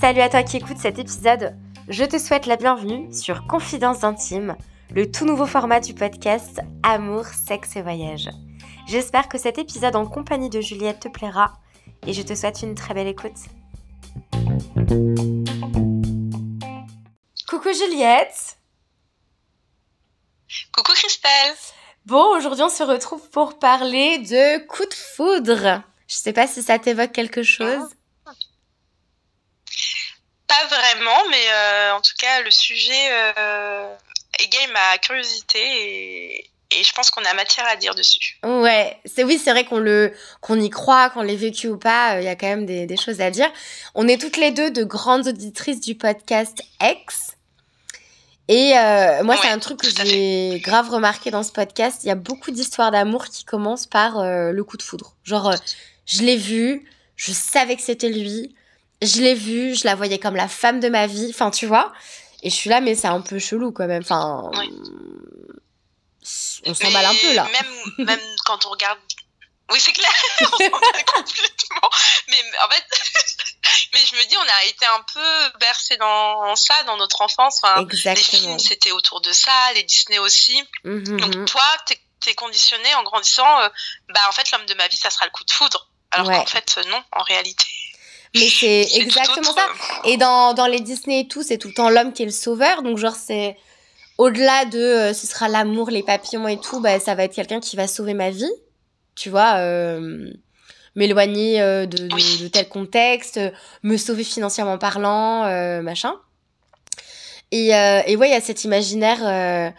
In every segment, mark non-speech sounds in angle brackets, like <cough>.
Salut à toi qui écoutes cet épisode. Je te souhaite la bienvenue sur Confidences intimes, le tout nouveau format du podcast Amour, sexe et voyage. J'espère que cet épisode en compagnie de Juliette te plaira et je te souhaite une très belle écoute. Coucou Juliette Coucou Christelle Bon, aujourd'hui on se retrouve pour parler de coup de foudre. Je sais pas si ça t'évoque quelque chose. Pas vraiment, mais euh, en tout cas le sujet euh, égaye ma curiosité et, et je pense qu'on a matière à dire dessus. Ouais, c'est oui, c'est vrai qu'on le qu'on y croit, qu'on l'ait vécu ou pas, euh, il y a quand même des, des, choses à dire. On est toutes les deux de grandes auditrices du podcast X. Et euh, moi, c'est un truc que j'ai grave remarqué dans ce podcast. Il y a beaucoup d'histoires d'amour qui commencent par euh, le coup de foudre. Genre, je l'ai vu, je savais que c'était lui, je l'ai vu, je la voyais comme la femme de ma vie. Enfin, tu vois. Et je suis là, mais c'est un peu chelou quand même. Enfin, oui. on s'emballe un peu là. Même, même quand on regarde oui, c'est clair, <laughs> on complètement. Mais en fait, <laughs> mais je me dis, on a été un peu bercé dans ça dans notre enfance. Enfin, Exactement. Les films, c'était autour de ça, les Disney aussi. Mm -hmm. Donc toi, t'es es conditionné en grandissant. Euh, bah en fait, l'homme de ma vie, ça sera le coup de foudre. Alors ouais. qu'en fait, non, en réalité. <laughs> Mais c'est <laughs> exactement ça. Et dans, dans les Disney et tout, c'est tout le temps l'homme qui est le sauveur. Donc genre, c'est au-delà de euh, ce sera l'amour, les papillons et tout, bah, ça va être quelqu'un qui va sauver ma vie tu vois, euh, m'éloigner euh, de, de, de, tel contexte, me sauver financièrement parlant, euh, machin. Et, euh, et ouais, il y a cet imaginaire euh,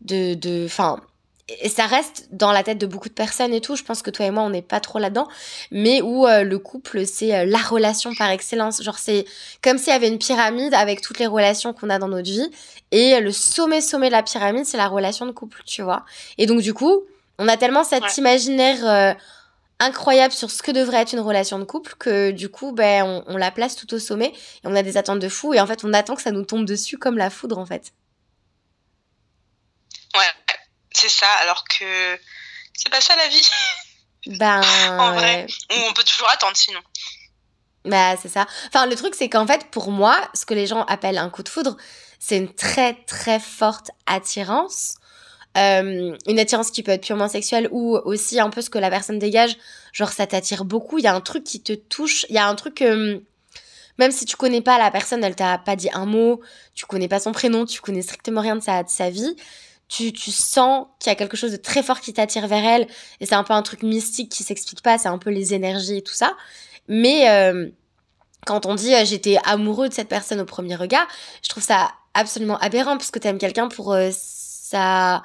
de, de, enfin, et ça reste dans la tête de beaucoup de personnes et tout. Je pense que toi et moi, on n'est pas trop là-dedans, mais où euh, le couple, c'est la relation par excellence. Genre, c'est comme s'il y avait une pyramide avec toutes les relations qu'on a dans notre vie, et le sommet, sommet de la pyramide, c'est la relation de couple, tu vois. Et donc, du coup, on a tellement cet ouais. imaginaire euh, incroyable sur ce que devrait être une relation de couple que du coup, ben, on, on, la place tout au sommet et on a des attentes de fou et en fait, on attend que ça nous tombe dessus comme la foudre en fait. C'est ça, alors que c'est pas ça la vie. <laughs> Ben. <laughs> en vrai, ouais. on peut toujours attendre sinon. Bah, c'est ça. Enfin, le truc, c'est qu'en fait, pour moi, ce que les gens appellent un coup de foudre, c'est une très, très forte attirance euh, une attirance qui peut être purement sexuelle ou aussi un peu ce que la personne dégage, genre ça t'attire beaucoup, il y a un truc qui te touche, il y a un truc euh, même si tu connais pas la personne, elle t'a pas dit un mot, tu connais pas son prénom, tu connais strictement rien de sa, de sa vie, tu, tu sens qu'il y a quelque chose de très fort qui t'attire vers elle et c'est un peu un truc mystique qui s'explique pas, c'est un peu les énergies et tout ça. Mais euh, quand on dit euh, j'étais amoureux de cette personne au premier regard, je trouve ça absolument aberrant parce que t'aimes quelqu'un pour euh, sa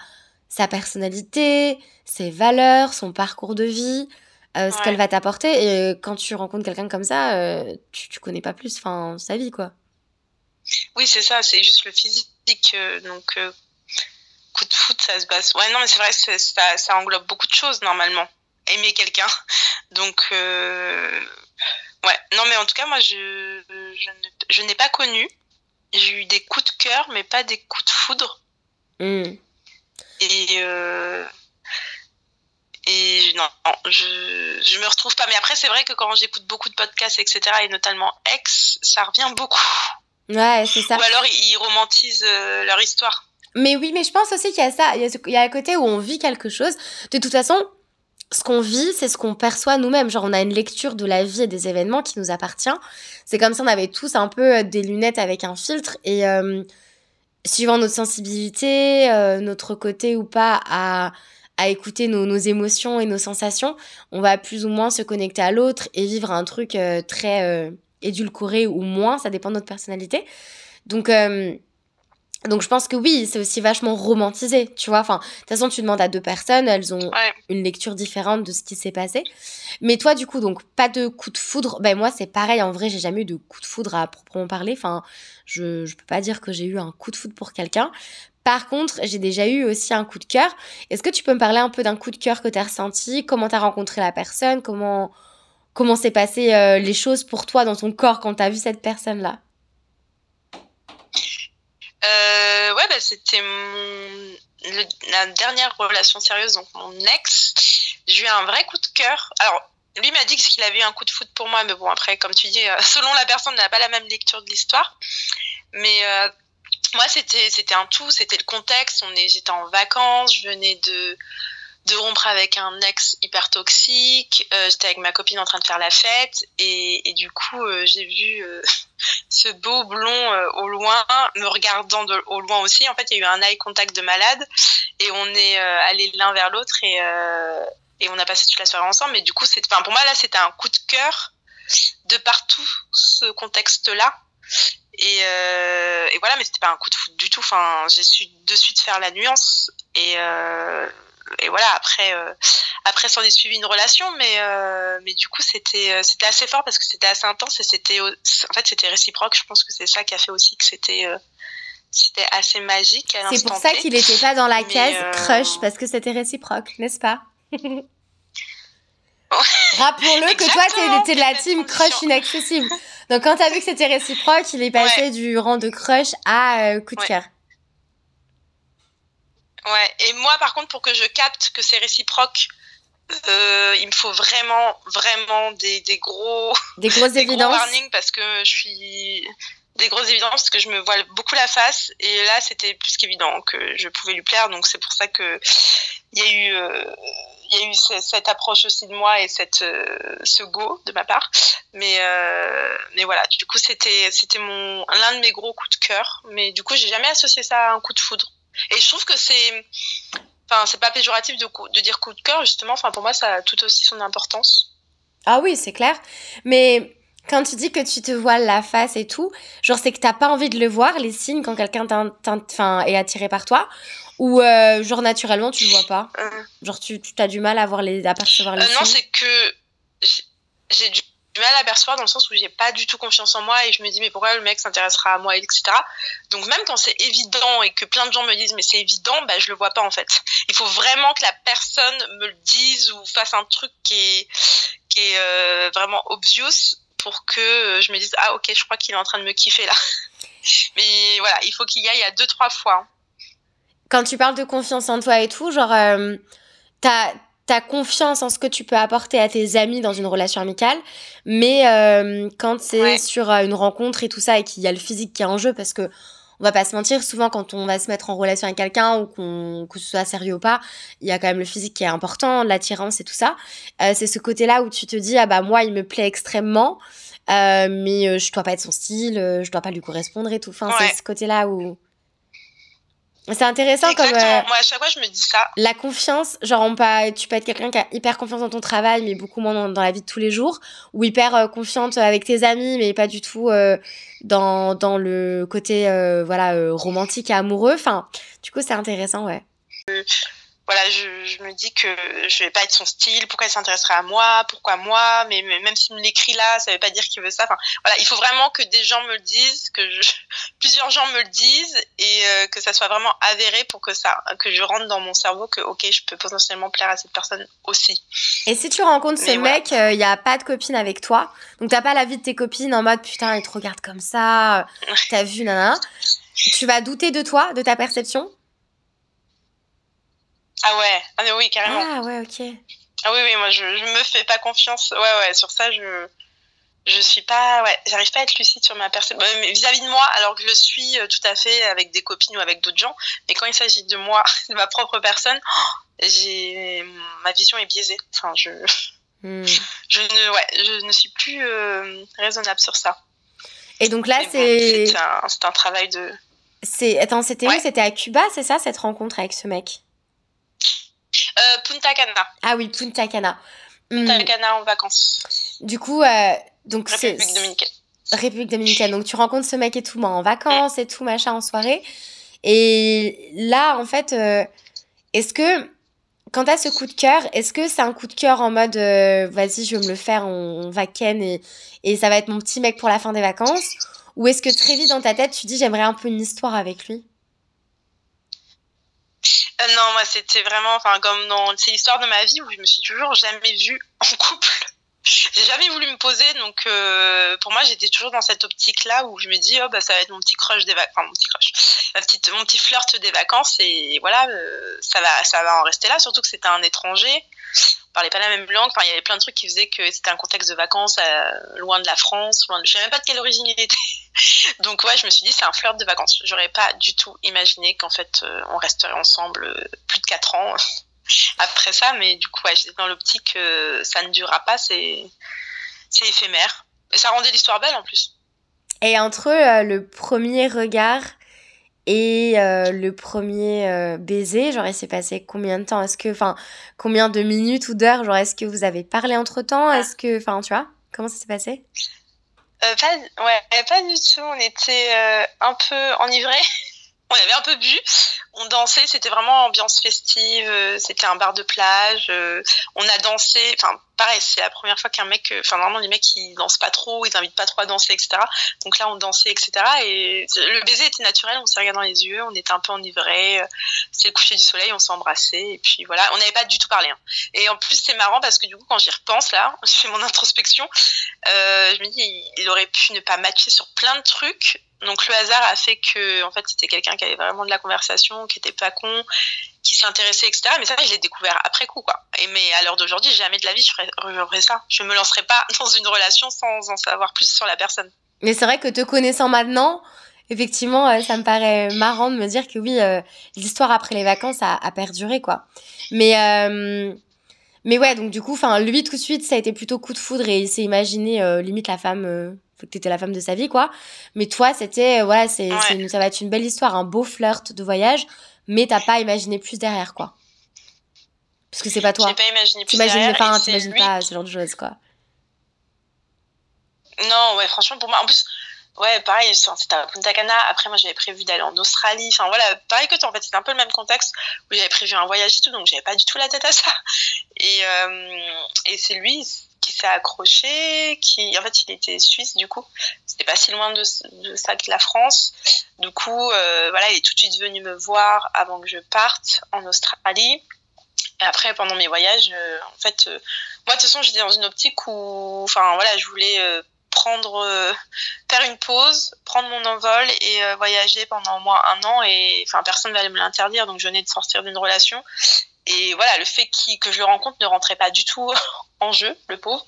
sa personnalité, ses valeurs, son parcours de vie, euh, ce ouais. qu'elle va t'apporter. Et quand tu rencontres quelqu'un comme ça, euh, tu, tu connais pas plus enfin, sa vie, quoi. Oui, c'est ça, c'est juste le physique. Euh, donc, coup de foot, ça se base. Ouais, non, mais c'est vrai, ça, ça, englobe beaucoup de choses, normalement. Aimer quelqu'un. Donc, euh, ouais. Non, mais en tout cas, moi, je, je, n'ai pas connu. J'ai eu des coups de cœur, mais pas des coups de foudre. Mm. Et, euh, et non, je, je me retrouve pas. Mais après, c'est vrai que quand j'écoute beaucoup de podcasts, etc., et notamment Ex, ça revient beaucoup. Ouais, c'est ça. Ou alors, ils romantisent euh, leur histoire. Mais oui, mais je pense aussi qu'il y a ça. Il y a, a un côté où on vit quelque chose. De toute façon, ce qu'on vit, c'est ce qu'on perçoit nous-mêmes. Genre, on a une lecture de la vie et des événements qui nous appartient. C'est comme si on avait tous un peu des lunettes avec un filtre. Et euh, suivant notre sensibilité, euh, notre côté ou pas à, à écouter nos, nos, émotions et nos sensations, on va plus ou moins se connecter à l'autre et vivre un truc euh, très euh, édulcoré ou moins, ça dépend de notre personnalité. Donc, euh, donc je pense que oui, c'est aussi vachement romantisé, tu vois. Enfin, de toute façon, tu demandes à deux personnes, elles ont ouais. une lecture différente de ce qui s'est passé. Mais toi, du coup, donc pas de coup de foudre. Ben moi, c'est pareil. En vrai, j'ai jamais eu de coup de foudre à proprement parler. Enfin, je je peux pas dire que j'ai eu un coup de foudre pour quelqu'un. Par contre, j'ai déjà eu aussi un coup de cœur. Est-ce que tu peux me parler un peu d'un coup de cœur que tu as ressenti? Comment tu as rencontré la personne? Comment comment s'est passé euh, les choses pour toi dans ton corps quand tu as vu cette personne là euh, ouais, bah, c'était mon la dernière relation sérieuse, donc mon ex. J'ai eu un vrai coup de cœur. Alors, lui m'a dit qu'il avait eu un coup de foot pour moi, mais bon, après, comme tu dis, <laughs> selon la personne, on n'a pas la même lecture de l'histoire. Mais moi, c'était c'était un tout, c'était le contexte. On est, j'étais en vacances, je venais de de rompre avec un ex hyper toxique. Euh, j'étais avec ma copine en train de faire la fête et, et du coup euh, j'ai vu euh, <laughs> ce beau blond euh, au loin me regardant de, au loin aussi. En fait, il y a eu un eye contact de malade et on est allés l'un vers l'autre et et on a passé toute la soirée ensemble. Mais du coup, c'est, enfin pour moi là, c'était un coup de cœur de partout ce contexte-là. Et, et, voilà, mais c'était pas un coup de foot du tout. Enfin, j'ai su de suite faire la nuance et et voilà après euh, après s'en est suivi une relation mais euh, mais du coup c'était euh, c'était assez fort parce que c'était assez intense et c'était en fait c'était réciproque. Je pense que c'est ça qui a fait aussi que c'était c'était assez magique c'est pour ça qu'il n'était pas dans la case crush parce que c'était réciproque n'est-ce pas? <laughs> Rappelons-le que toi, étais de la team crush inaccessible. Donc, quand tu as vu que c'était réciproque, il est <laughs> passé du rang de crush à coup de cœur. Ouais, et moi, par contre, pour que je capte que c'est réciproque, euh, il me faut vraiment, vraiment des, des gros, <laughs> des grosses <laughs> des évidences. Gros warnings parce que je suis des grosses évidences parce que je me vois beaucoup la face et là c'était plus qu'évident que je pouvais lui plaire. Donc c'est pour ça que il y a eu euh, il y a eu cette approche aussi de moi et cette euh, ce go de ma part. Mais euh, mais voilà du coup c'était c'était mon l'un de mes gros coups de cœur. Mais du coup j'ai jamais associé ça à un coup de foudre et je trouve que c'est, enfin, c'est pas péjoratif de, de dire coup de cœur, justement. Enfin, pour moi, ça a tout aussi son importance. Ah oui, c'est clair. Mais quand tu dis que tu te voiles la face et tout, genre, c'est que t'as pas envie de le voir, les signes, quand quelqu'un est attiré par toi ou euh, genre naturellement tu le vois pas? Euh. Genre tu, tu as du mal à voir les à percevoir les euh, Non, c'est que j'ai du du mal à percevoir dans le sens où j'ai pas du tout confiance en moi et je me dis mais pourquoi le mec s'intéressera à moi etc donc même quand c'est évident et que plein de gens me disent mais c'est évident bah je le vois pas en fait. Il faut vraiment que la personne me le dise ou fasse un truc qui est qui est euh, vraiment obvious pour que je me dise ah ok je crois qu'il est en train de me kiffer là. <laughs> Mais voilà il faut qu'il y aille à deux trois fois. Quand tu parles de confiance en toi et tout genre euh, t'as ta confiance en ce que tu peux apporter à tes amis dans une relation amicale, mais euh, quand c'est sur euh, une rencontre et tout ça et qu'il y a le physique qui est en jeu, parce que on va pas se mentir, souvent quand on va se mettre en relation avec quelqu'un ou qu'on que ce soit sérieux ou pas, il y a quand même le physique qui est important, l'attirance et tout ça. Euh, c'est ce côté-là où tu te dis ah bah moi il me plaît extrêmement, mais je dois pas être son style, je dois pas lui correspondre et tout. Enfin c'est ce côté-là où c'est intéressant comme. Euh, Moi, à chaque fois, je me dis ça. La confiance, genre, on peut, tu peux être quelqu'un qui a hyper confiance dans ton travail, mais beaucoup moins dans, la vie de tous les jours, ou hyper euh, confiante avec tes amis, mais pas du tout euh, dans, dans le côté voilà romantique et amoureux. Enfin, du coup, c'est intéressant, ouais voilà, je, je, me dis que je vais pas être son style, pourquoi il s'intéresserait à moi, pourquoi moi, mais, même s'il me l'écrit là, ça veut pas dire qu'il veut ça. Enfin, voilà, il faut vraiment que des gens me le disent, que je, <laughs> plusieurs gens me le disent et euh, que ça soit vraiment avéré pour que ça, que je rentre dans mon cerveau que ok, je peux potentiellement plaire à cette personne aussi. Et si tu rencontres ce mec, il euh, y a pas de copine avec toi, donc t'as pas la vie de tes copines en mode putain, il te regarde comme ça, t'as vu, nana. Tu vas douter de toi, de ta perception? Ah ouais, ah oui, carrément. Ah ouais, ok. Ah oui, oui, moi je, je me fais pas confiance. Ouais, ouais, sur ça, je je suis pas ouais j'arrive pas à être lucide sur ma perception vis-à-vis de moi alors que je suis euh, tout à fait avec des copines ou avec d'autres gens mais quand il s'agit de moi <laughs> de ma propre personne oh, j'ai ma vision est biaisée enfin je hmm. je ne ouais je ne suis plus euh, raisonnable sur ça et donc là c'est c'est un, un, travail de c'est attends c'était où? C'était à Cuba c'est ça cette rencontre avec ce mec? Euh, Punta Cana. Ah oui, Punta Cana. Punta hmm. Cana en vacances. Du coup, euh, donc République dominicaine. République dominicaine. Donc tu rencontres ce mec et tout, en vacances et tout, machin, en soirée. Et là, en fait, euh, est-ce que quand t'as ce coup de cœur, est-ce que c'est un coup de cœur en mode vas-y, je vais me le faire, on, va ken et, et ça va être mon petit mec pour la fin des vacances? Ou est-ce que très vite dans ta tête, tu dis j'aimerais un peu une histoire avec lui? Euh, non, moi c'était vraiment, enfin comme dans ces histoires de ma vie où je me suis toujours jamais vue en couple. <laughs> J'ai jamais voulu me poser, donc euh, pour moi j'étais toujours dans cette optique-là où je me dis oh bah ça va être mon petit crush des vacances, enfin mon petit crush, mon petit flirt des vacances et voilà euh, ça va ça va en rester là. Surtout que c'était un étranger. Parlait pas la même langue. Enfin, il y avait plein de trucs qui faisaient que c'était un contexte de vacances euh, loin de la France, loin de... Je savais même pas de quelle origine il était. <laughs> Donc ouais, je me suis dit c'est un flirt de vacances. J'aurais pas du tout imaginé qu'en fait on resterait ensemble plus de 4 ans <laughs> après ça, mais du coup ouais, j'étais dans l'optique que ça ne durera pas, c'est c'est éphémère. Et ça rendait l'histoire belle en plus. Et entre le premier regard et euh, le premier euh, baiser, genre, il s'est passé combien de temps? Est-ce que, enfin, combien de minutes ou d'heures? Genre, est-ce que vous avez parlé entre temps ah. Est-ce que, enfin, tu vois, comment ça s'est passé? Euh, pas, ouais, pas du tout. On était un peu enivrés. <laughs> on avait un peu bu on dansait, c'était vraiment ambiance festive, euh, c'était un bar de plage, euh, on a dansé, enfin pareil, c'est la première fois qu'un mec, euh, enfin normalement les mecs ils dansent pas trop, ils invitent pas trop à danser, etc. Donc là on dansait, etc. Et le baiser était naturel, on s'est regardé dans les yeux, on était un peu enivrés, c'était le coucher du soleil, on s'est embrassé, et puis voilà, on n'avait pas du tout parlé. Hein. Et en plus c'est marrant parce que du coup quand j'y repense là, <laughs> je fais mon introspection, je me dis il aurait pu ne pas matcher sur plein de trucs, donc le hasard a fait que en fait c'était quelqu'un qui avait vraiment de la conversation, qui était pas con, qui s'intéressait etc. Mais ça je l'ai découvert après coup quoi. Et mais à l'heure d'aujourd'hui jamais de la vie je ferais, ça. Je me lancerai pas <laughs> dans une relation sans en savoir plus sur la personne. Mais c'est vrai que te connaissant maintenant, effectivement euh, ça me paraît marrant de me dire que oui euh, l'histoire après les vacances a, perduré quoi. Mais euh, mais ouais donc du coup enfin lui tout de suite ça a été plutôt coup de foudre et il s'est imaginé limite la femme t'étais la femme de sa vie, quoi. Mais toi, c'était, euh, voilà, c'est, ça va être une belle histoire, un beau flirt de voyage, mais t'as pas imaginé plus derrière, quoi. Parce que c'est pas toi. J'ai pas imaginé plus derrière. Pas, t'imagines pas ce genre de choses, quoi. Non, ouais, franchement, pour moi, en plus, ouais, pareil, c'était à Punta Cana. Après, moi, j'avais prévu d'aller en Australie. Enfin, voilà, pareil que toi, en fait, c'était un peu le même contexte où j'avais prévu un voyage et tout, donc j'avais pas du tout la tête à ça. Et, euh, et c'est lui, qui s'est accroché, qui en fait il était suisse du coup, c'était pas si loin de, ça que la France. Du coup, euh, voilà, il est tout de suite venu me voir avant que je parte en Australie. Et après, pendant mes voyages, euh, en fait, euh, moi de toute façon j'étais dans une optique où, enfin voilà, je voulais prendre, faire une pause, prendre mon envol et voyager pendant au moins un an. Et enfin personne n'allait me l'interdire, donc je venais de sortir d'une relation et voilà, le fait que je le rencontre ne rentrait pas du tout en jeu, le pauvre.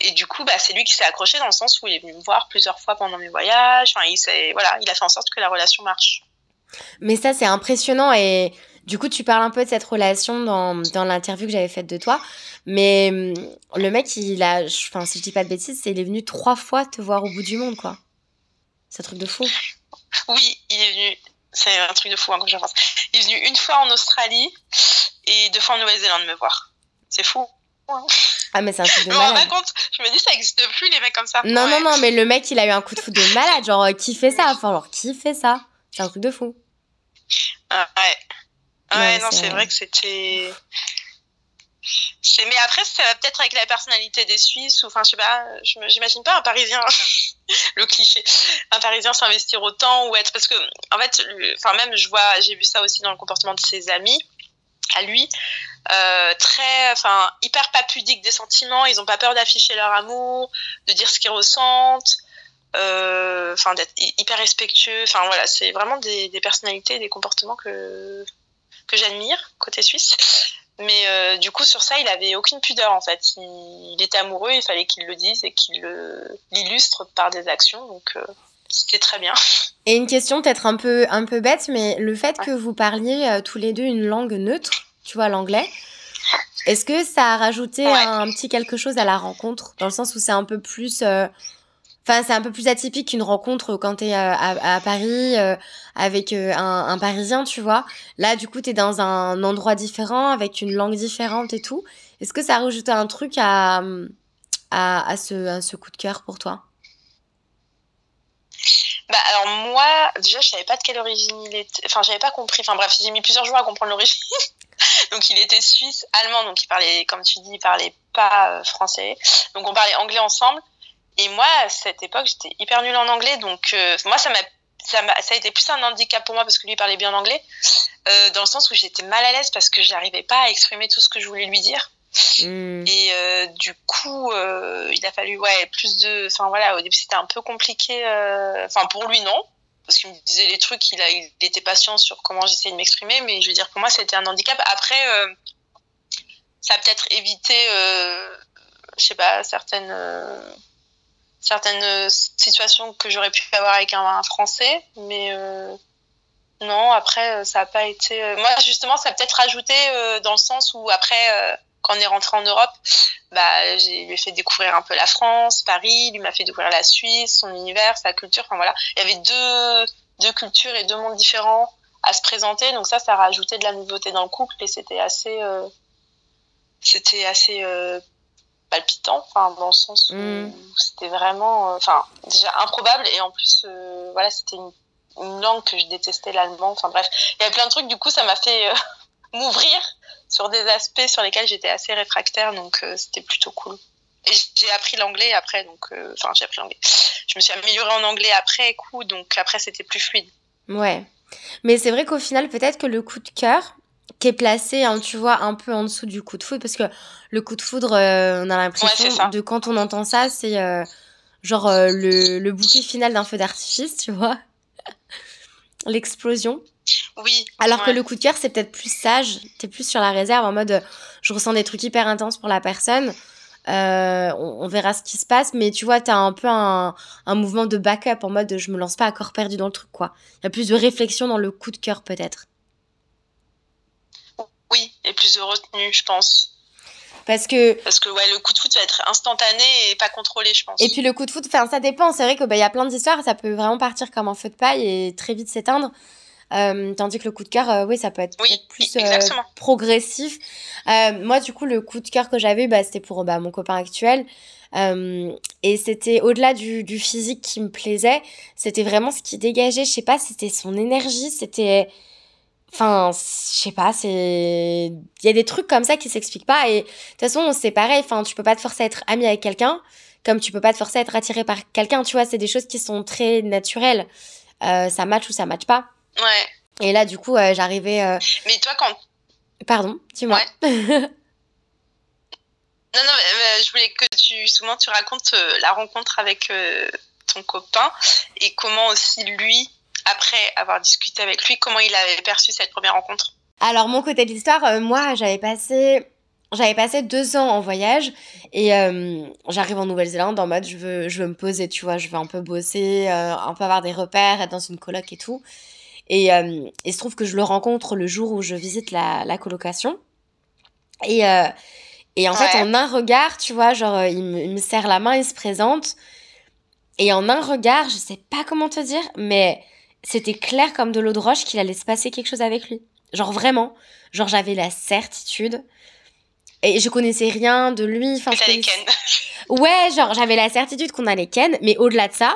Et du coup, bah, c'est lui qui s'est accroché dans le sens où il est venu me voir plusieurs fois pendant mes voyages. Enfin, il, voilà, il a fait en sorte que la relation marche. Mais ça, c'est impressionnant. Et du coup, tu parles un peu de cette relation dans, dans l'interview que j'avais faite de toi. Mais hum, le mec, il a, enfin, si je dis pas de bêtises, il est venu trois fois te voir au bout du monde, quoi. C'est un truc de fou. Oui, il est venu. C'est un truc de fou, hein, quand je pense. Il est venu une fois en Australie et deux fois en Nouvelle-Zélande me voir. C'est fou. Ah, mais c'est un truc de malade. Je me compte, je me dis, ça n'existe plus, les mecs comme ça. Non, non, non, mais le mec, il a eu un coup de foudre de <laughs> malade. Genre, qui fait ça? Enfin, genre, qui fait ça? C'est un truc de fou. Ah, ouais. Ouais, non, c'est vrai que c'était. Mais après, ça va peut-être avec la personnalité des Suisses, ou enfin, je sais pas, j'imagine pas un Parisien, <laughs> le cliché, un Parisien s'investir autant ou être. Parce que, en fait, enfin, même, je vois, j'ai vu ça aussi dans le comportement de ses amis à lui, euh, très, enfin, hyper pas pudique des sentiments. Ils ont pas peur d'afficher leur amour, de dire ce qu'ils ressentent, euh, enfin, d'être hyper respectueux. Enfin, voilà, c'est vraiment des, des, personnalités, des comportements que que j'admire côté suisse. Mais euh, du coup, sur ça, il avait aucune pudeur en fait. Il, était amoureux, il fallait qu'il le dise et qu'il l'illustre par des actions. Donc, c'était très bien. Et une question peut-être un peu, un peu bête, mais le fait que vous parliez tous les deux une langue neutre, tu vois, l'anglais. Est-ce que ça a rajouté un, petit quelque chose à la rencontre? Dans le sens où c'est un peu plus. Euh, enfin, c'est un peu plus atypique qu'une rencontre quand t'es à, à, à Paris euh, avec euh, un, un, Parisien, tu vois. Là, du coup, t'es dans un endroit différent, avec une langue différente et tout. Est-ce que ça a rajouté un truc à, à, à, ce, à ce coup de cœur pour toi? Bah alors moi, déjà je savais pas de quelle origine il était. Enfin j'avais pas compris. Enfin bref, j'ai mis plusieurs jours à comprendre l'origine. <laughs> donc il était suisse, allemand, donc il parlait, comme tu dis, il parlait pas euh, français. Donc on parlait anglais ensemble. Et moi, à cette époque, j'étais hyper nulle en anglais, donc euh, moi ça m'a ça, a, ça a été plus un handicap pour moi parce que lui parlait bien anglais, euh, dans le sens où j'étais mal à l'aise parce que j'arrivais pas à exprimer tout ce que je voulais lui dire. Hmm. Et euh, du coup, euh, il a fallu ouais plus de. Enfin voilà, au début c'était un peu compliqué. Euh, enfin pour lui non, parce qu'il me disait les trucs, il a, il était patient sur comment j'essayais de m'exprimer, mais je veux dire pour moi c'était un handicap. Après, ça a peut-être évité, je sais pas, certaines, certaines situations que j'aurais pu avoir avec un, Français, mais non, après, ça n'a pas été. Moi, justement, ça a peut-être rajouté dans le sens où après, quand on est rentré en Europe, bah, j'ai lui fait découvrir un peu la France, Paris, lui m'a fait découvrir la Suisse, son univers, sa culture. Enfin voilà, il y avait deux, deux cultures et deux mondes différents à se présenter. Donc ça, ça a rajouté de la nouveauté dans le couple et c'était assez, euh, c'était assez euh, palpitant, enfin dans le sens où mm. c'était vraiment, euh, enfin déjà improbable et en plus, voilà, c'était une, une, langue que je détestais l'allemand. Enfin bref, il y avait plein de trucs. Du coup, ça m'a fait <laughs> m'ouvrir sur des aspects sur lesquels j'étais assez réfractaire, donc c'était plutôt cool. Et j'ai appris l'anglais après, donc enfin j'ai appris l'anglais. Je me suis améliorée en anglais après coup, donc après c'était plus fluide. Ouais. Mais c'est vrai qu'au final, peut-être que le coup de cœur, qui est placé, hein, tu vois, un peu en dessous du coup de foudre, parce que le coup de foudre, euh, on a l'impression de quand on entend ça, c'est euh, genre euh, le, le, bouquet final d'un feu d'artifice, tu vois. <laughs> L'explosion. Oui. Alors que le coup de cœur, c'est peut-être plus sage, t'es plus sur la réserve, en mode je ressens des trucs hyper intenses pour la personne. Euh, on, verra ce qui se passe, mais tu vois, t'as un peu un, un, mouvement de backup en mode je me lance pas à corps perdu dans le truc, quoi. Il y a plus de réflexion dans le coup de cœur, peut-être. Oui, et plus de retenue, je pense. Parce que. Parce que ouais, le coup de foot va être instantané et pas contrôlé, je pense. Et puis le coup de foot, ça dépend. C'est vrai qu'il bah, y a plein d'histoires, ça peut vraiment partir comme un feu de paille et très vite s'éteindre. Euh, tandis que le coup de cœur, euh, oui, ça peut être plus euh, progressif. moi, du coup, le coup de cœur que j'avais, bah, c'était pour bah, mon copain actuel. et c'était au-delà du, du, physique qui me plaisait, c'était vraiment ce qui dégageait, je sais pas, c'était son énergie, c'était... Enfin, je sais pas, c'est... Il y a des trucs comme ça qui s'expliquent pas. Et de toute façon, c'est pareil, enfin, tu peux pas te forcer à être ami avec quelqu'un, comme tu peux pas te forcer à être attiré par quelqu'un, tu vois, c'est des choses qui sont très naturelles. ça match ou ça match pas. Ouais. Et là, du coup, euh, j'arrivais. Euh, mais toi, quand. Pardon, dis-moi. Ouais. non, non, je voulais que tu. Souvent, tu racontes euh, la rencontre avec ton copain et comment aussi lui, après avoir discuté avec lui, comment il avait perçu cette première rencontre. Alors, mon côté de l'histoire, moi, j'avais passé. J'avais passé deux ans en voyage et j'arrive en Nouvelle-Zélande en mode je veux, je veux me poser, tu vois, je veux un peu bosser, un peu avoir des repères, être dans une coloc et tout. Et euh, il se trouve que je le rencontre le jour où je visite la, la colocation. Et, euh, et en fait, en un regard, tu vois, genre, il me, il me, serre la main, il se présente. Et en un regard, je sais pas comment te dire, mais c'était clair comme de l'eau de roche qu'il allait se passer quelque chose avec lui. Genre vraiment. Genre, j'avais la certitude. Et je connaissais rien de lui. Enfin, je connaissais... <laughs> Ouais, genre, j'avais la certitude qu'on allait ken, mais au-delà de ça,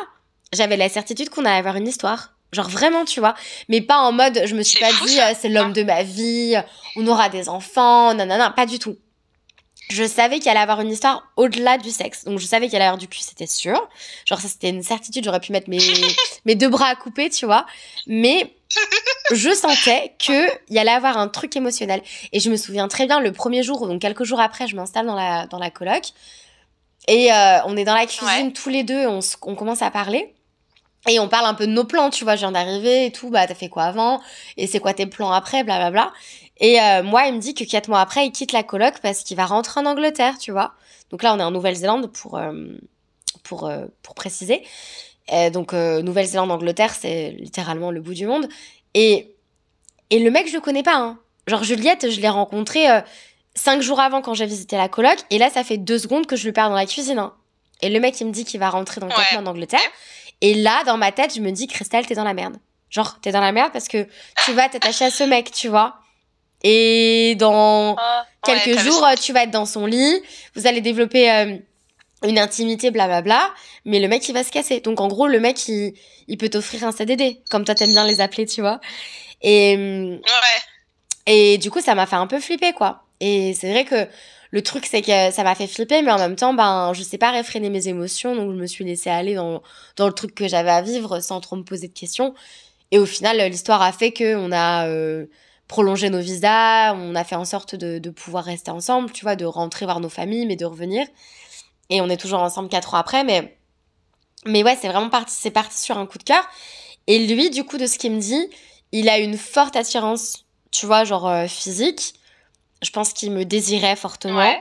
j'avais la certitude qu'on allait avoir une histoire. Genre vraiment, tu vois. Mais pas en mode, je me suis pas dit, euh, c'est l'homme de ma vie, on aura des enfants, non, non, non, pas du tout. Je savais qu'il allait avoir une histoire au-delà du sexe. Donc je savais qu'il allait avoir du cul, c'était sûr. Genre ça, c'était une certitude, j'aurais pu mettre mes, <laughs> mes deux bras à couper, tu vois. Mais je sentais qu'il y allait avoir un truc émotionnel. Et je me souviens très bien, le premier jour, donc quelques jours après, je m'installe dans la, dans la coloc. Et euh, on est dans la cuisine tous les deux, on, on commence à parler. Et on parle un peu de nos plans, tu vois, je viens d'arriver et tout, bah t'as fait quoi avant? Et c'est quoi tes plans après, blablabla. Et euh, moi, il me dit que quatre mois après, il quitte la coloc parce qu'il va rentrer en Angleterre, tu vois. Donc là, on est en Nouvelle-Zélande pour, euh, pour, euh, pour préciser. Et donc Nouvelle-Zélande, Angleterre, c'est littéralement le bout du monde. Et, et le mec, je le connais pas. Hein. Genre Juliette, je l'ai rencontrée cinq jours avant quand j'ai visité la coloc. Et là, ça fait deux secondes que je lui parle dans la cuisine. Hein. Et le mec, il me dit qu'il va rentrer dans quatre mois en Angleterre. Et là, dans ma tête, je me dis, Christelle, t'es dans la merde. Genre, t'es dans la merde parce que tu vas t'attacher à ce mec, tu vois. Et dans ah, quelques jours, tu vas être dans son lit, vous allez développer euh, une intimité, blablabla, mais le mec, il va se casser. Donc, en gros, le mec, il, il peut t'offrir un CDD, comme toi, t'aimes bien les appeler, tu vois. Et, ouais. et du coup, ça m'a fait un peu flipper, quoi. Et c'est vrai que le truc, c'est que ça m'a fait flipper, mais en même temps, ben, je sais pas réfréner mes émotions, donc je me suis laissée aller dans, dans le truc que j'avais à vivre sans trop me poser de questions. Et au final, l'histoire a fait que on a euh, prolongé nos visas, on a fait en sorte de, de pouvoir rester ensemble, tu vois, de rentrer voir nos familles, mais de revenir. Et on est toujours ensemble quatre ans après, mais, mais ouais, c'est vraiment parti, c'est parti sur un coup de cœur. Et lui, du coup, de ce qu'il me dit, il a une forte attirance, tu vois, genre euh, physique, Je pense qu'il me désirait fortement.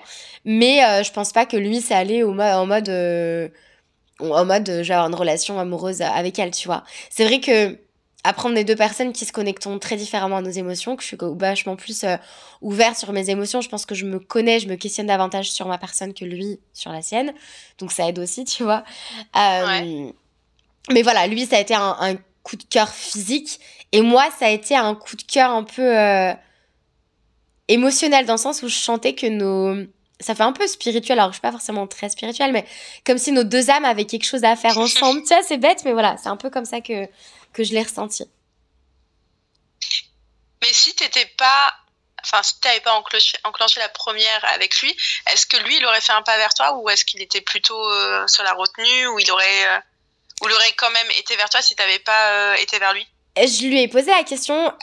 Mais euh, je pense pas que lui, c'est allé au en mode. Euh, en mode, genre, une relation amoureuse avec elle, tu vois. C'est vrai que. Après, on est deux personnes qui se connectent très différemment à nos émotions, que je suis vachement plus euh, ouverte sur mes émotions. Je pense que je me connais, je me questionne davantage sur ma personne que lui sur la sienne. Donc ça aide aussi, tu vois. Mais voilà, lui, ça a été un, un, coup de cœur physique. Et moi, ça a été un coup de cœur un peu émotionnel dans le sens où je chantais que nos ça fait un peu spirituel alors je suis pas forcément très spirituelle mais comme si nos deux âmes avaient quelque chose à faire <laughs> ensemble. Tu vois c'est bête mais voilà c'est un peu comme ça que que je l'ai ressenti. Mais si t'étais pas enfin si t'avais pas enclenché, enclenché, la première avec lui est-ce que lui il aurait fait un pas vers toi ou est-ce qu'il était plutôt euh, sur la retenue ou il aurait euh, ou il aurait quand même été vers toi si t'avais pas euh, été vers lui? Je lui ai posé la question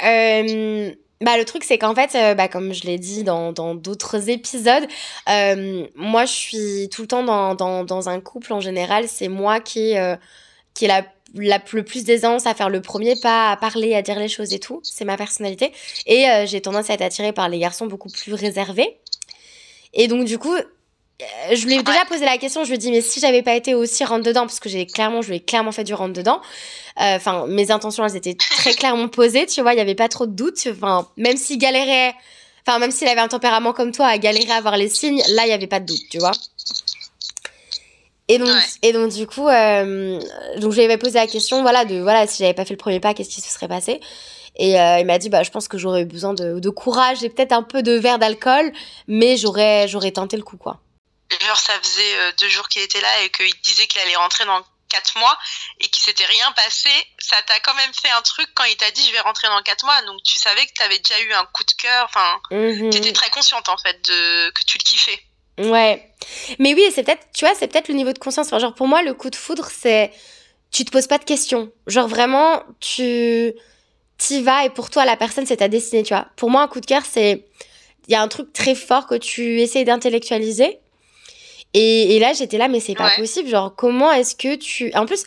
bah, le truc, c'est qu'en fait, euh, bah, comme je l'ai dit dans d'autres épisodes, euh, moi, je suis tout le temps dans, dans, dans un couple en général. C'est moi qui, euh, qui est la, la, le plus d'aisance à faire le premier pas, à parler, à dire les choses et tout. C'est ma personnalité. Et j'ai tendance à être attirée par les garçons beaucoup plus réservés. Et donc, du coup, je lui ai déjà posé la question, je lui ai dit, mais si j'avais pas été aussi rentre dedans, parce que j'ai clairement, je lui ai clairement fait du rentre dedans, euh, enfin, mes intentions, elles étaient très <laughs> clairement posées, tu vois, il y avait pas trop de doutes, enfin, même s'il galérait, enfin, même s'il avait un tempérament comme toi à galérer à avoir les signes, là, il y avait pas de doute, tu vois. Et donc, et donc du coup, euh, donc je lui avais posé la question, voilà, de, voilà, si j'avais pas fait le premier pas, qu'est-ce qui se serait passé? Et euh, il m'a dit, bah, je pense que j'aurais besoin de, de courage et peut-être un peu de verre d'alcool, mais j'aurais, j'aurais tenté le coup, quoi genre ça faisait euh, deux jours qu'il était là et qu'il disait qu'il allait rentrer dans quatre mois et qu'il s'était rien passé, ça t'a quand même fait un truc quand il t'a dit je vais rentrer dans quatre mois. Donc tu savais que tu avais déjà eu un coup de cœur. Enfin, mhm. tu étais très consciente en fait de que tu le kiffais. Ouais. Mais oui, c'est peut-être, tu vois, c'est peut-être le niveau de conscience. genre pour moi, le coup de foudre, c'est tu te poses pas de questions. Genre vraiment, tu t'y vas et pour toi, la personne, c'est ta destinée, tu vois. Pour moi, un coup de cœur, c'est il y a un truc très fort que tu essayes d'intellectualiser et, et là, j'étais là, mais c'est pas possible. Genre, comment est-ce que tu. En plus,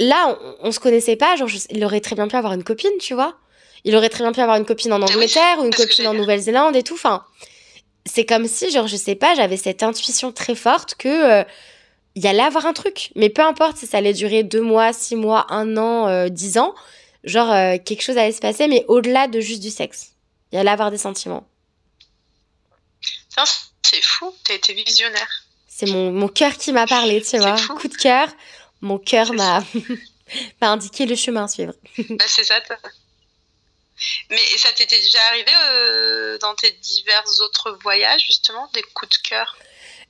là, on, se connaissait pas. Genre, il aurait très bien pu avoir une copine, tu vois. Il aurait très bien pu avoir une copine en Angleterre ou une copine en Nouvelle-Zélande et tout. Enfin, c'est comme si, genre, je sais pas, j'avais cette intuition très forte que. Euh, il y allait avoir un truc. Mais peu importe si ça allait durer deux mois, six mois, un an, euh, dix ans, genre euh, quelque chose allait se passer, mais au-delà de juste du sexe. Il allait avoir des sentiments. C'est fou, t'as été visionnaire. C'est mon, mon cœur qui m'a parlé, tu vois. Coup de cœur, mon cœur <laughs> m'a indiqué le chemin à suivre. bah, c'est ça. Mais ça t'était déjà arrivé euh, dans tes divers autres voyages, justement, des coups de cœur?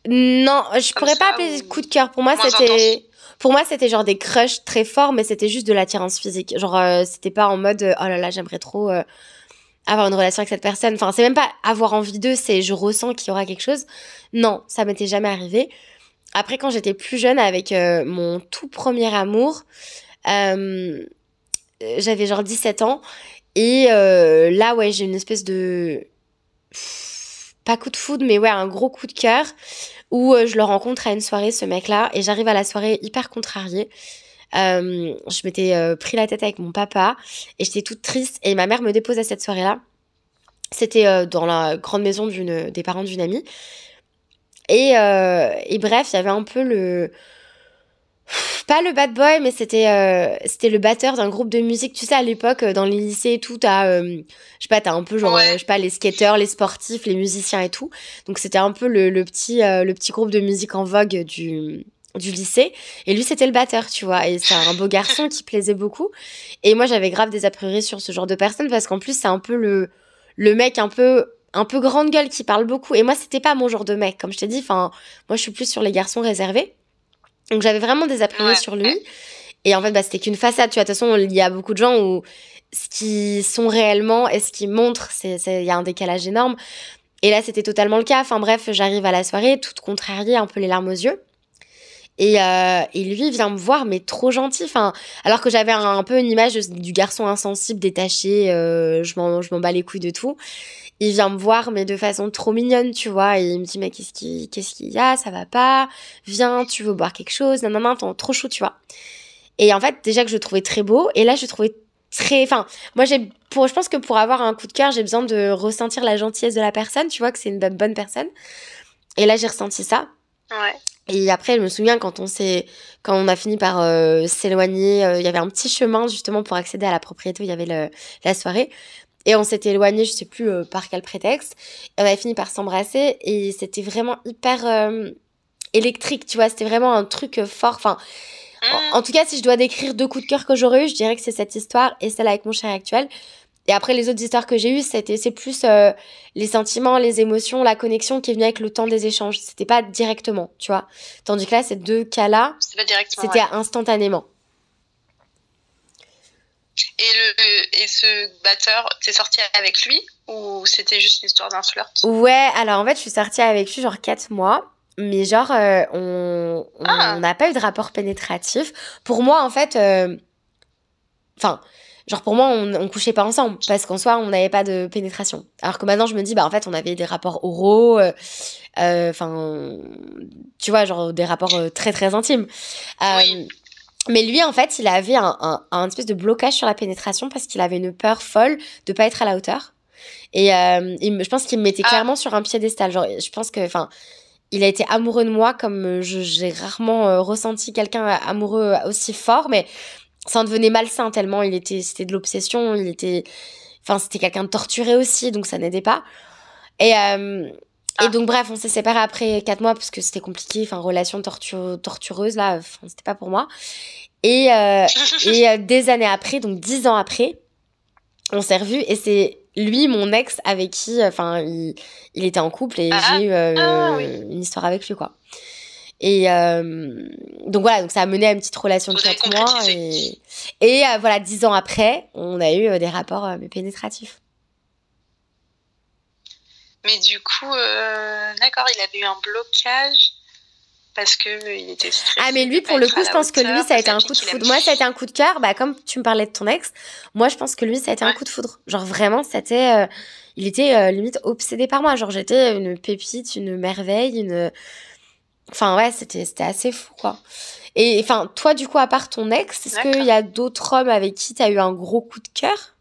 Non, je pourrais pas appeler ou... coup de cœur. Pour moi, c'était. Pour moi, c'était genre des crushs très forts, mais c'était juste de l'attirance physique. Genre, euh, c'était pas en mode oh là là, j'aimerais trop. Euh, avoir une relation avec cette personne. Enfin, c'est même pas avoir envie d'eux, c'est je ressens qu'il y aura quelque chose. Non, ça m'était jamais arrivé. Après, quand j'étais plus jeune, avec euh, mon tout premier amour, euh, j'avais genre 17 ans. Et euh, là, ouais, j'ai une espèce de... Pas coup de foudre, mais ouais, un gros coup de cœur. Où je le rencontre à une soirée, ce mec-là. Et j'arrive à la soirée hyper contrariée. Je m'étais pris la tête avec mon papa et j'étais toute triste. Et ma mère me dépose à cette soirée-là. C'était dans la grande maison des parents d'une amie. Et, et bref, il y avait un peu le pas le bad boy, mais c'était c'était le batteur d'un groupe de musique. Tu sais, à l'époque, dans les lycées et tout, t'as, je sais pas, t'as un peu genre, je sais pas, les skateurs, les sportifs, les musiciens et tout. Donc c'était un peu le, le petit le petit groupe de musique en vogue du du lycée et lui c'était le batteur tu vois et c'est un beau garçon qui plaisait beaucoup et moi j'avais grave des a priori sur ce genre de personne parce qu'en plus c'est un peu le le mec un peu un peu grande gueule qui parle beaucoup. Et moi c'était pas mon genre de mec comme je t'ai dit. Enfin moi je suis plus sur les garçons réservés. Donc j'avais vraiment des a sur lui. et en fait bah c'était qu'une façade tu vois. De toute façon il y a beaucoup de gens où ce qui sont réellement et ce qu'ils montrent c'est il y a un décalage énorme. Et là c'était totalement le cas. Enfin bref j'arrive à la soirée toute contrariée un peu les larmes aux yeux. Et, euh, et lui vient me voir, mais trop gentil. Enfin, alors que j'avais un, peu une image du garçon insensible, détaché, euh, je m'en bats les couilles de tout. Il vient me voir, mais de façon trop mignonne, tu vois. Et il me dit, mais qu'est-ce qu'il qu'est-ce qu'il y a Ça va pas Viens, tu veux boire quelque chose Non, non, non, trop chaud, tu vois. Et en fait, déjà que je le trouvais très beau, et là, je le trouvais très. Enfin, moi, j'ai. Pour, je pense que pour avoir un coup de cœur, j'ai besoin de ressentir la gentillesse de la personne, tu vois, que c'est une bonne personne. Et là, j'ai ressenti ça. Ouais. Et après, je me souviens quand on s'est, quand on a fini par euh, s'éloigner, euh, il y avait un petit chemin justement pour accéder à la propriété où il y avait le, la soirée. Et on s'était éloigné, je sais plus euh, par quel prétexte. Et on avait fini par s'embrasser et c'était vraiment hyper électrique, tu vois. C'était vraiment un truc fort. Enfin, en, en, tout cas, si je dois décrire deux coups de cœur que j'aurais eu, je dirais que c'est cette histoire et celle avec mon chéri actuel. Et après, les autres histoires que j'ai eues, c'était, c'est plus euh, les sentiments, les émotions, la connexion qui est venue avec le temps des échanges. C'était pas directement, tu vois. Tandis que là, ces deux cas-là, c'était instantanément. Et, le, et ce batteur, t'es sorti avec lui ou c'était juste l'histoire d'un flirt? Ouais, alors en fait, je suis sortie avec lui genre 4 mois. Mais genre, euh, on ah. n'a pas eu de rapport pénétratif. Pour moi, en fait, euh, enfin, genre pour moi on, on couchait pas ensemble parce qu'en soi on n'avait pas de pénétration alors que maintenant je me dis bah en fait on avait des rapports oraux euh, euh, enfin euh, tu vois genre des rapports très très intimes oui. Mais lui en fait il avait un, un, un, espèce de blocage sur la pénétration parce qu'il avait une peur folle de pas être à la hauteur. Et il, je pense qu'il me mettait ah. clairement sur un piédestal. Genre je pense que enfin il a été amoureux de moi comme j'ai rarement ressenti quelqu'un amoureux aussi fort mais ça en devenait malsain tellement il était c'était de l'obsession il était enfin c'était quelqu'un de torturé aussi donc ça n'aidait pas. Et euh, ah. et donc bref on s'est séparés après quatre mois parce que c'était compliqué enfin relation torture, tortureuse là c'était pas pour moi et euh, et <laughs> euh, des années après donc dix ans après on s'est revus et c'est lui mon ex avec qui enfin il, il était en couple et ah. j'ai eu euh, ah, oui. une histoire avec lui quoi et euh, donc voilà, donc ça a mené à une petite relation de 4 mois. Et, et euh, voilà, 10 ans après, on a eu euh, des rapports euh, pénétratifs. Mais du coup, euh, d'accord, il avait eu un blocage parce que il était stressé. Ah mais lui pour le coup, je pense que lui ça a été un coup de foudre. Moi ça a été un coup de cœur, bah comme tu me parlais de ton ex, moi je pense que lui ça a été ouais. un coup de foudre. Genre vraiment, c'était euh, il était euh, limite obsédé par moi, genre j'étais une pépite, une merveille, une Enfin, ouais, c'était, c'était assez fou, quoi. Et enfin, toi, du coup, à part ton ex, est-ce qu'il y a d'autres hommes avec qui tu as eu un gros coup de cœur?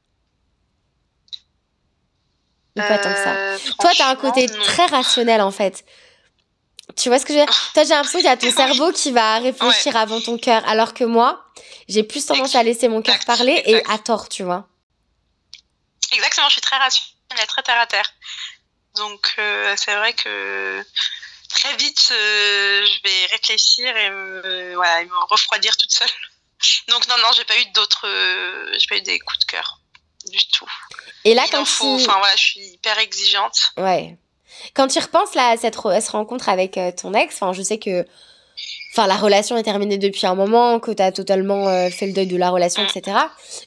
Ou pas tant que ça euh, Toi, tu as un côté non. très rationnel, en fait. Tu vois ce que je veux dire? Toi, j'ai l'impression qu'il y a ton <laughs> cerveau qui va réfléchir ouais. avant ton cœur, alors que moi, j'ai plus tendance à laisser mon cœur parler exact. et à tort, tu vois. Exactement, je suis très rationnelle, très terre à terre. Donc, euh, c'est vrai que très vite, euh, je vais réfléchir et me, voilà, et me refroidir toute seule. <laughs> Donc non, non, j'ai pas eu d'autres, j'ai pas eu des coups de cœur du tout. Et là, Il quand faut, tu... enfin voilà, je suis hyper exigeante. Ouais. Quand tu repenses là à cette, à cette rencontre avec euh, ton ex, enfin, je sais que, enfin, la relation est terminée depuis un moment, que t'as totalement euh, fait le deuil de la relation, mm. etc.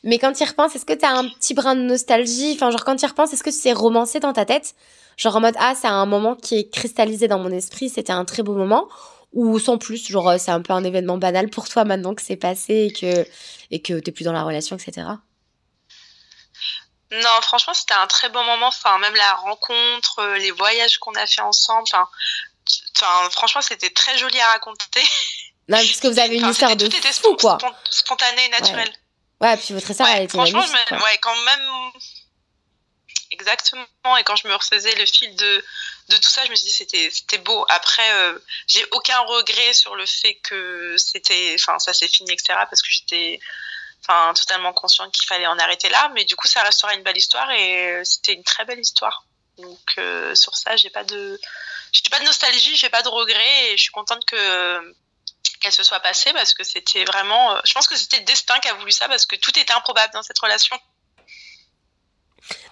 Mais quand tu y repenses, est-ce que t'as un petit brin de nostalgie? Enfin, genre quand tu y repenses, est-ce que c'est romancé dans ta tête? Genre en mode, ah, c'est un moment qui est cristallisé dans mon esprit, c'était un très beau moment? Ou sans plus, genre c'est un peu un événement banal pour toi maintenant que c'est passé et que, et que t'es plus dans la relation, etc. Non, franchement, c'était un très bon moment. Enfin, même la rencontre, euh, les voyages qu'on a fait ensemble. Enfin, enfin franchement, c'était très joli à raconter. Non, parce que vous avez une enfin, histoire de tout était fou, quoi. Spontané, naturel. Ouais, ouais puis votre histoire, ouais, elle était Franchement, je me... ouais, quand même, Exactement. Et quand je me refaisais le fil de, de tout ça, je me suis dit c'était c'était beau. Après, euh, j'ai aucun regret sur le fait que c'était, enfin, ça s'est fini, etc. Parce que j'étais, enfin, totalement consciente qu'il fallait en arrêter là. Mais du coup, ça restera une belle histoire et euh, c'était une très belle histoire. Donc euh, sur ça, j'ai pas de, j'ai pas de nostalgie, j'ai pas de regret et je suis contente que qu'elle se soit passée parce que c'était vraiment, je pense que c'était le destin qui a voulu ça parce que tout était improbable dans cette relation.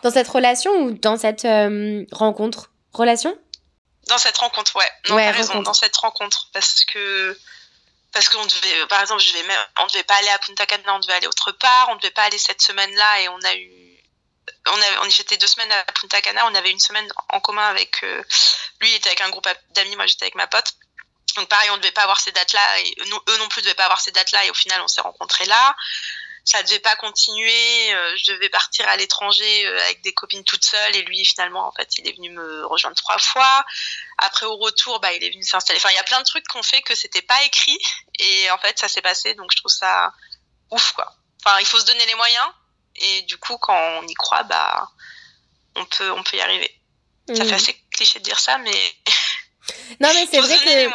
Dans cette relation ou dans cette euh, rencontre? Relation? Dans cette rencontre, ouais. Non, ouais, raison, dans cette rencontre. Parce que. Parce qu'on devait, par exemple, je vais même, on devait pas aller à Punta Cana, on devait aller autre part, on devait pas aller cette semaine-là et on a eu, on avait, on deux semaines à Punta Cana, on avait une semaine en commun avec, euh, lui il était avec un groupe d'amis, moi j'étais avec ma pote. Donc pareil, on devait pas avoir ces dates-là, eux non plus devaient pas avoir ces dates-là, et au final on s'est rencontrés là ça devait pas continuer. Euh, je devais partir à l'étranger euh, avec des copines toute seule et lui finalement en fait il est venu me rejoindre trois fois. Après au retour bah il est venu s'installer. Enfin il y a plein de trucs qu'on fait que c'était pas écrit et en fait ça s'est passé donc je trouve ça ouf quoi. Enfin il faut se donner les moyens et du coup, quand on y croit, bah, on peut, on peut y arriver. Ça fait mm. assez cliché de dire ça, mais. Non, mais <laughs> c'est vrai que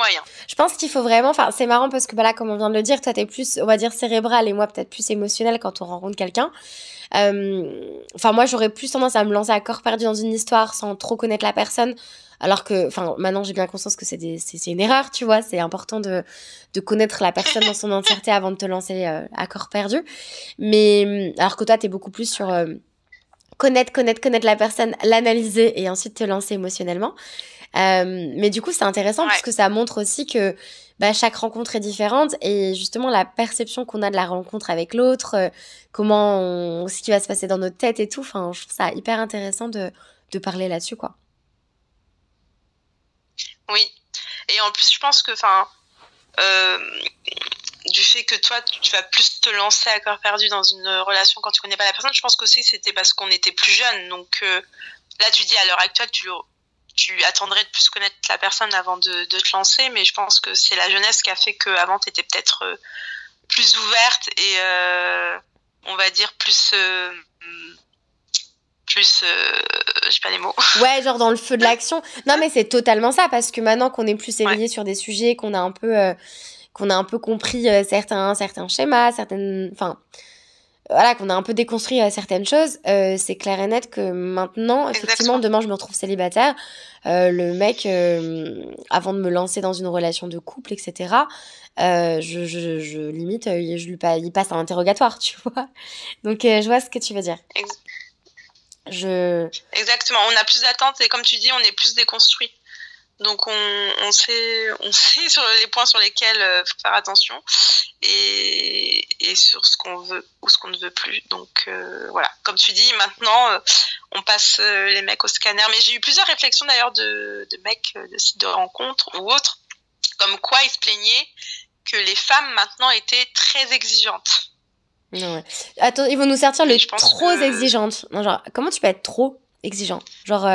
je pense qu'il faut vraiment. Enfin, c'est marrant parce que bah là, comme on vient de le dire, toi, t'es plus, on va dire, cérébral et moi, peut-être plus émotionnel quand on rencontre quelqu'un. Euh, enfin, moi, j'aurais plus tendance à me lancer à corps perdu dans une histoire sans trop connaître la personne. Alors que, enfin, maintenant, j'ai bien conscience que c'est une erreur, tu vois. C'est important de, de connaître la personne dans son entièreté <laughs> avant de te lancer euh, à corps perdu. Mais, alors que toi, t'es beaucoup plus sur. Euh, connaître, connaître, connaître la personne, l'analyser et ensuite te lancer émotionnellement. Euh, mais du coup, c'est intéressant parce que ça montre aussi que bah, chaque rencontre est différente et justement la perception qu'on a de la rencontre avec l'autre, euh, comment ce qui va se passer dans notre tête et tout. Enfin, je trouve ça hyper intéressant de, de parler là-dessus, quoi. Oui. Et en plus, je pense que, enfin, euh, du fait que toi, tu vas plus te lancer à corps perdu dans une relation quand tu connais pas la personne, je pense qu'aussi c'était parce qu'on était plus jeune. Donc euh, là, tu dis à l'heure actuelle, tu, tu attendrais de plus connaître la personne avant de, de te lancer, mais je pense que c'est la jeunesse qui a fait qu'avant, tu étais peut-être euh, plus ouverte et euh, on va dire plus. plus j'ai pas les mots <laughs> ouais genre dans le feu de l'action non mais c'est totalement ça parce que maintenant qu'on est plus éveillé sur des sujets qu'on a un peu qu'on a un peu compris euh, certains, certains schémas, certaines. Enfin, voilà, qu'on a un peu déconstruit euh, certaines choses, euh, c'est clair et net que maintenant, effectivement, demain je me retrouve célibataire. le mec, avant de me lancer dans une relation de couple, etc., je, je, je, limite, je lui il passe un interrogatoire, <laughs> tu vois. Donc, je vois ce que tu veux dire. Je... Exactement, on a plus d'attentes et comme tu dis, on est plus déconstruit. Donc on, sait, on <laughs> sait sur les points sur lesquels il euh, faut faire attention et, sur ce qu'on veut ou ce qu'on ne veut plus. Donc euh, voilà, comme tu dis, maintenant euh, on passe les mecs au scanner. Mais j'ai eu plusieurs réflexions d'ailleurs de, mecs de sites de rencontres ou autres, comme quoi ils se plaignaient que les femmes maintenant étaient très exigeantes. Attends, ils vont nous sortir le trop exigeante. genre, comment tu peux être trop exigeant? Genre,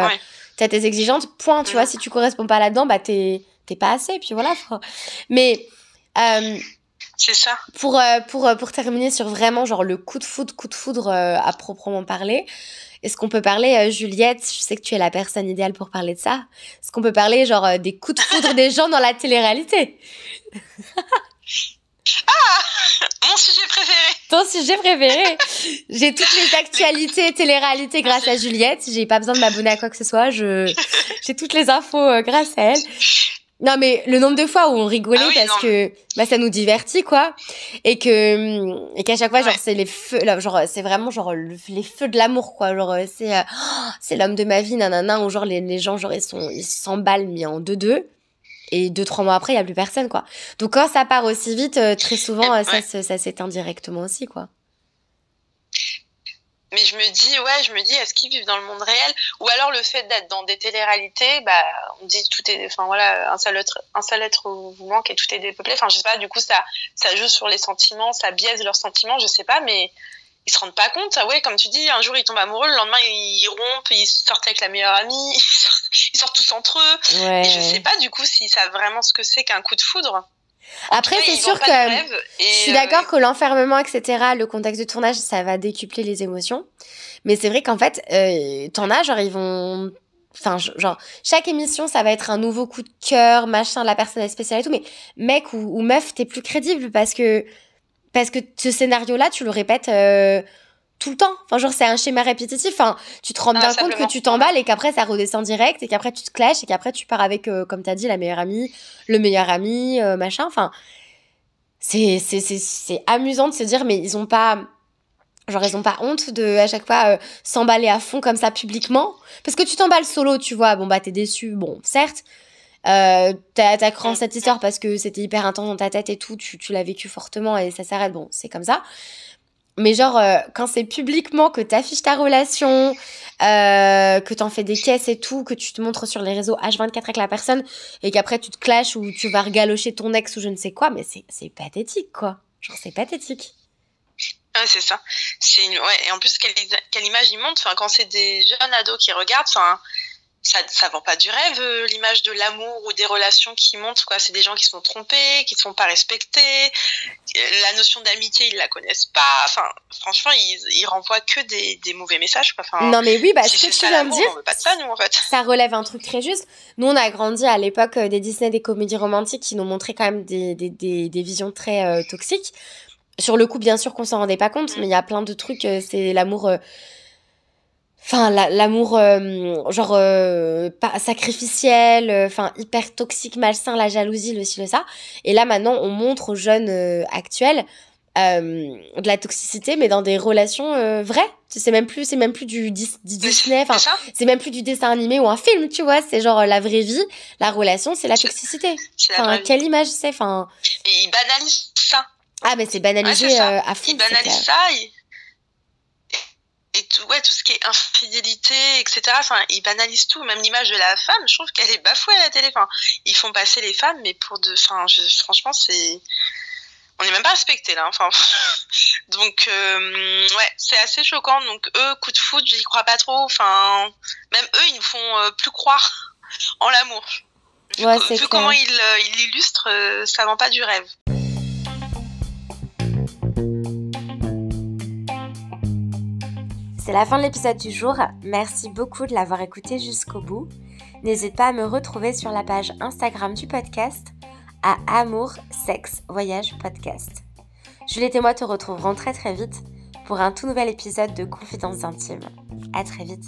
t'as tes exigences, point, tu vois, si tu corresponds pas là-dedans, bah t'es pas assez, puis voilà. Mais euh, c'est ça. Pour euh, pour euh, pour terminer sur vraiment genre le coup de foudre, coup de foudre à proprement parler. Est-ce qu'on peut parler, Juliette, je sais que tu es la personne idéale pour parler de ça. Est-ce qu'on peut parler genre des coups de foudre <laughs> des gens dans la télé-réalité? <laughs> Ah Mon sujet préféré Ton sujet préféré J'ai toutes les actualités télé-réalité grâce à <laughs> Juliette. J'ai pas besoin de m'abonner à quoi que ce soit. Je J'ai toutes les infos euh, grâce à elle. Non mais le nombre de fois où on rigolait ah parce que bah ça nous divertit quoi et que et qu'à chaque fois genre c'est les feux genre c'est vraiment genre les feux de l'amour quoi genre c'est euh, c'est l'homme de ma vie nanana où genre les, les gens genre ils sont ils s'emballent mis en deux deux et deux, trois mois après, il n'y a plus personne, quoi. Donc, quand ça part aussi vite, euh, très souvent, euh, ça, ça s'éteint directement aussi, quoi. Mais je me dis, ouais, je me dis, est-ce qu'ils vivent dans le monde réel? Ou alors le fait d'être dans des téléréalités, bah, on dit tout est, enfin voilà, un seul être, un seul être vous manque et tout est dépeuplé. Enfin, je sais pas, du coup, ça, ça joue sur les sentiments, ça biaise leurs sentiments, je sais pas, mais ils se rendent pas compte. Ah ouais, comme tu dis, un jour ils tombent amoureux, le lendemain ils rompent, ils sortent avec la meilleure amie, <laughs> ils sortent tous entre eux. Ouais. Et je sais pas du coup si ça vraiment ce que c'est qu'un coup de foudre. Après, c'est sûr que je suis d'accord euh, que l'enfermement, etc., le contexte de tournage, ça va décupler les émotions. Mais c'est vrai qu'en fait, euh, t'en as, genre, ils vont enfin genre chaque émission ça va être un nouveau coup de cœur machin la personne est spéciale et tout mais mec ou, ou meuf t'es plus crédible parce que parce que ce scénario-là, tu le répètes euh, tout le temps. Enfin, genre, c'est un schéma répétitif. Enfin, tu te rends ah, bien compte que tu t'emballes et qu'après, ça redescend direct et qu'après, tu te clashes et qu'après, tu pars avec, euh, comme tu as dit, la meilleure amie, le meilleur ami, euh, machin. Enfin, c'est, c'est, c'est, amusant de se dire, mais ils ont pas. Genre, ils ont pas honte de, à chaque fois, s'emballer à fond comme ça publiquement. Parce que tu t'emballes solo, tu vois. Bon, bah, t'es déçu. Bon, certes. Euh, t'as cette histoire parce que c'était hyper intense dans ta tête et tout, tu, tu l'as vécu fortement et ça s'arrête, bon, c'est comme ça. Mais genre, euh, quand c'est publiquement que t'affiches ta relation, euh, que t'en fais des caisses et tout, que tu te montres sur les réseaux H24 avec la personne et qu'après tu te clashes ou tu vas regalocher ton ex ou je ne sais quoi, mais c'est pathétique, quoi. Genre, c'est pathétique. Ouais, c'est ça. C'est ouais. Et en plus, quelle, quelle image il montre, enfin, quand c'est des jeunes ados qui regardent, enfin, ça, ça vend pas du rêve, euh, l'image de l'amour ou des relations qui montrent, quoi. C'est des gens qui sont trompés, qui ne sont pas respectés. Euh, La notion d'amitié, ils la connaissent pas. Enfin, franchement, ils, ils renvoient que des, des mauvais messages, quoi. Enfin, Non, mais oui, bah, si ce que tu viens de dire, on veut pas de ça, nous, en fait. ça relève un truc très juste. Nous, on a grandi à l'époque euh, des Disney, des comédies romantiques qui nous montraient quand même des, des, des, des visions très euh, toxiques. Sur le coup, bien sûr qu'on s'en rendait pas compte, Mm. mais il y a plein de trucs. euh, c'est l'amour. Enfin, la- l'amour, euh, genre, euh, pas sacrificiel, euh, enfin, hyper toxique, malsain, la jalousie, le ci, le ça. Et là, maintenant, on montre aux jeunes actuels de la toxicité, mais dans des relations vraies. C'est même plus, c'est même plus du, Dis- du Mais Disney, enfin, C'est même plus du dessin animé ou un film, tu vois. C'est genre la vraie vie, la relation, c'est la toxicité. Enfin, quelle image c'est Enfin, Et ils banalisent ça. ah, mais c'est banalisé Ouais, à fond. Ils banalisent ça. ils- Et tout, ouais, tout ce qui est infidélité, etc. Enfin, ils banalisent tout. Même l'image de la femme, je trouve qu'elle est bafouée à la télé. Enfin, ils font passer les femmes, mais pour de. Enfin, je- franchement, c'est. On n'est même pas respecté là. Enfin, <laughs> donc euh, ouais, c'est assez choquant. Donc eux, coup de foot, j'y crois pas trop. Enfin, même eux, ils nous font euh, plus croire <laughs> en l'amour. Vu, Ouais, vu clair. comment ils euh, ils l'illustrent, euh, ça vend pas du rêve. C'est la fin de l'épisode du jour. Merci beaucoup de l'avoir écouté jusqu'au bout. N'hésite pas à me retrouver sur la page Instagram du podcast à Amour, Sexe, Voyage Podcast. Juliette et moi te retrouverons très très vite pour un tout nouvel épisode de Confidences intimes. À très vite.